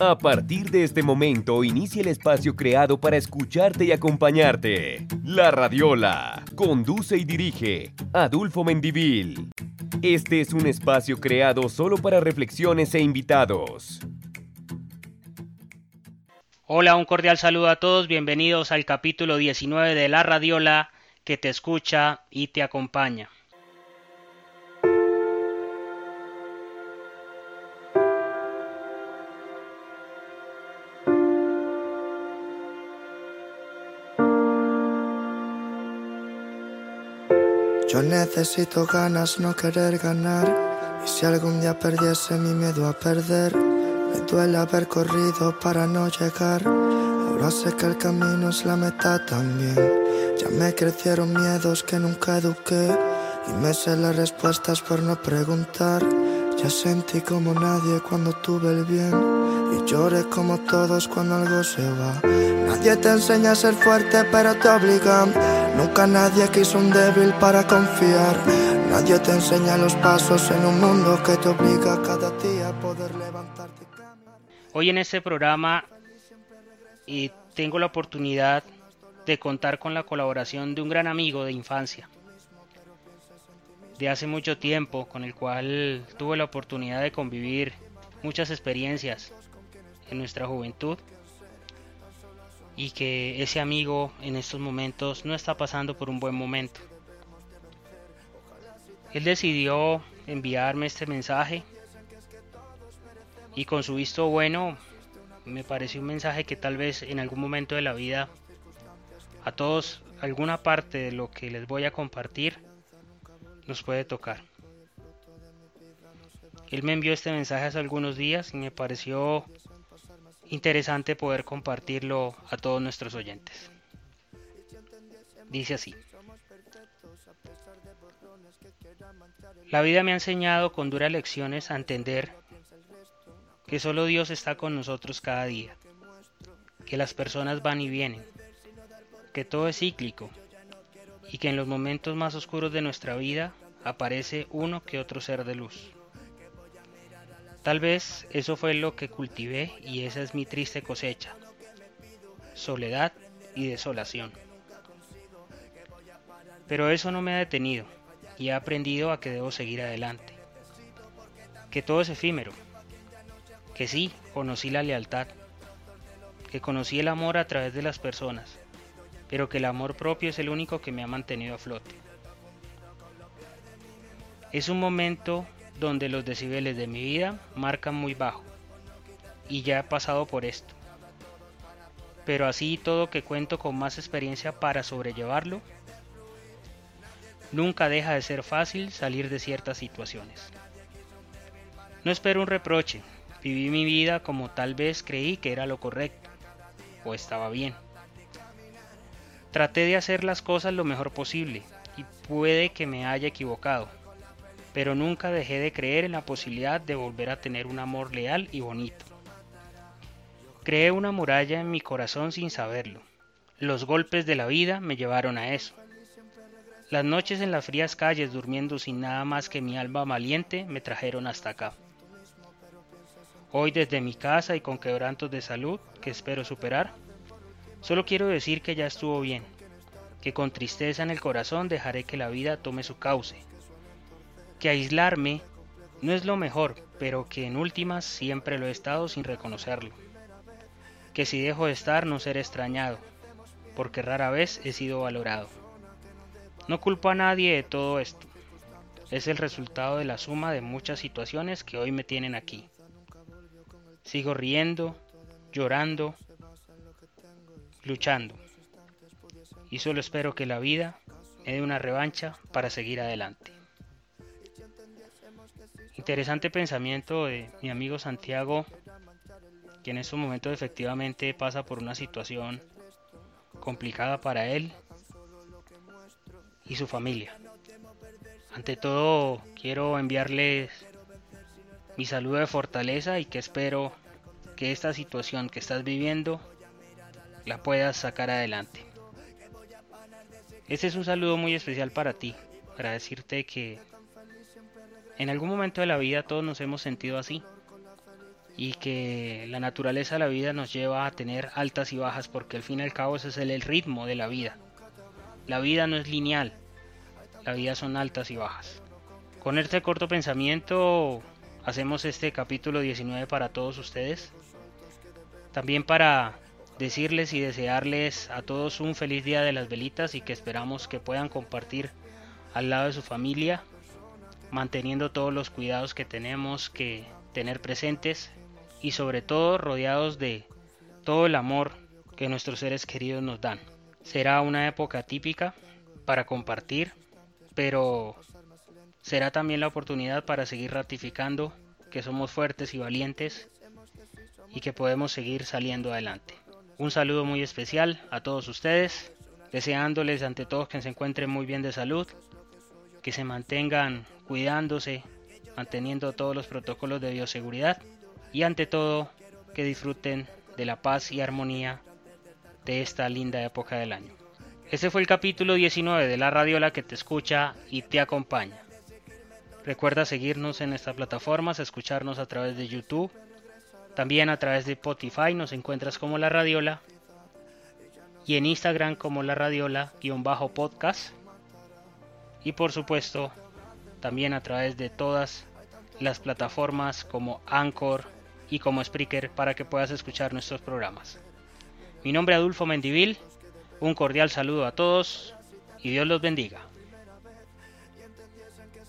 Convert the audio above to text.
A partir de este momento inicia el espacio creado para escucharte y acompañarte. La Radiola. Conduce y dirige Adulfo Mendivil. Este es un espacio creado solo para reflexiones e invitados. Hola, un cordial saludo a todos. Bienvenidos al capítulo 19 de La Radiola que te escucha y te acompaña. Yo necesito ganas, no querer ganar. Y si algún día perdiese mi miedo a perder, me duele haber corrido para no llegar. Ahora sé que el camino es la meta también. Ya me crecieron miedos que nunca eduqué. Y me sé las respuestas por no preguntar. Ya sentí como nadie cuando tuve el bien. Y lloré como todos cuando algo se va. Nadie te enseña a ser fuerte, pero te obligan. Nunca nadie quiso un débil para confiar. Nadie te enseña los pasos en un mundo que te obliga cada día a poder levantarte. Hoy en este programa y tengo la oportunidad de contar con la colaboración de un gran amigo de infancia, de hace mucho tiempo, con el cual tuve la oportunidad de convivir muchas experiencias nuestra juventud y que ese amigo en estos momentos no está pasando por un buen momento. Él decidió enviarme este mensaje y con su visto bueno me pareció un mensaje que tal vez en algún momento de la vida a todos alguna parte de lo que les voy a compartir nos puede tocar. Él me envió este mensaje hace algunos días y me pareció interesante poder compartirlo a todos nuestros oyentes. Dice así. La vida me ha enseñado con duras lecciones a entender que solo Dios está con nosotros cada día, que las personas van y vienen, que todo es cíclico y que en los momentos más oscuros de nuestra vida aparece uno que otro ser de luz. Tal vez eso fue lo que cultivé y esa es mi triste cosecha. Soledad y desolación. Pero eso no me ha detenido y he aprendido a que debo seguir adelante. Que todo es efímero. Que sí, conocí la lealtad. Que conocí el amor a través de las personas. Pero que el amor propio es el único que me ha mantenido a flote. Es un momento donde los decibeles de mi vida marcan muy bajo. Y ya he pasado por esto. Pero así todo que cuento con más experiencia para sobrellevarlo, nunca deja de ser fácil salir de ciertas situaciones. No espero un reproche, viví mi vida como tal vez creí que era lo correcto, o estaba bien. Traté de hacer las cosas lo mejor posible, y puede que me haya equivocado, pero nunca dejé de creer en la posibilidad de volver a tener un amor leal y bonito. Creé una muralla en mi corazón sin saberlo. Los golpes de la vida me llevaron a eso. Las noches en las frías calles durmiendo sin nada más que mi alma valiente me trajeron hasta acá. Hoy desde mi casa y con quebrantos de salud que espero superar, solo quiero decir que ya estuvo bien, que con tristeza en el corazón dejaré que la vida tome su cauce, que aislarme no es lo mejor, pero que en últimas siempre lo he estado sin reconocerlo. Que si dejo de estar no seré extrañado, porque rara vez he sido valorado. No culpo a nadie de todo esto. Es el resultado de la suma de muchas situaciones que hoy me tienen aquí. Sigo riendo, llorando, luchando. Y solo espero que la vida me dé una revancha para seguir adelante. Interesante pensamiento de mi amigo Santiago, que en estos momentos efectivamente pasa por una situación complicada para él y su familia. Ante todo, quiero enviarles mi saludo de fortaleza y que espero que esta situación que estás viviendo la puedas sacar adelante. Este es un saludo muy especial para ti, para decirte que en algún momento de la vida todos nos hemos sentido así. y que la naturaleza de la vida nos lleva a tener altas y bajas porque al fin y al cabo ese es el, ritmo de la vida. La vida no es lineal, la vida son altas y bajas. Con este corto pensamiento hacemos este capítulo 19 para todos ustedes. También para decirles y desearles a todos un feliz día de las velitas y que esperamos que puedan compartir al lado de su familia, manteniendo todos los cuidados que tenemos que tener presentes y sobre todo rodeados de todo el amor que nuestros seres queridos nos dan. Será una época típica para compartir, pero será también la oportunidad para seguir ratificando que somos fuertes y valientes y que podemos seguir saliendo adelante. Un saludo muy especial a todos ustedes, deseándoles ante todo que se encuentren muy bien de salud, que se mantengan cuidándose, manteniendo todos los protocolos de bioseguridad y ante todo que disfruten de la paz y armonía de esta linda época del año. Este fue el capítulo 19 de la radiola que te escucha y te acompaña. Recuerda seguirnos en estas plataformas, escucharnos a través de YouTube, también a través de Spotify nos encuentras como La Radiola y en Instagram como La Radiola-podcast y por supuesto también a través de todas las plataformas como Anchor, y como Spreaker para que puedas escuchar nuestros programas. Mi nombre es Adulfo Mendivil, un cordial saludo a todos y Dios los bendiga.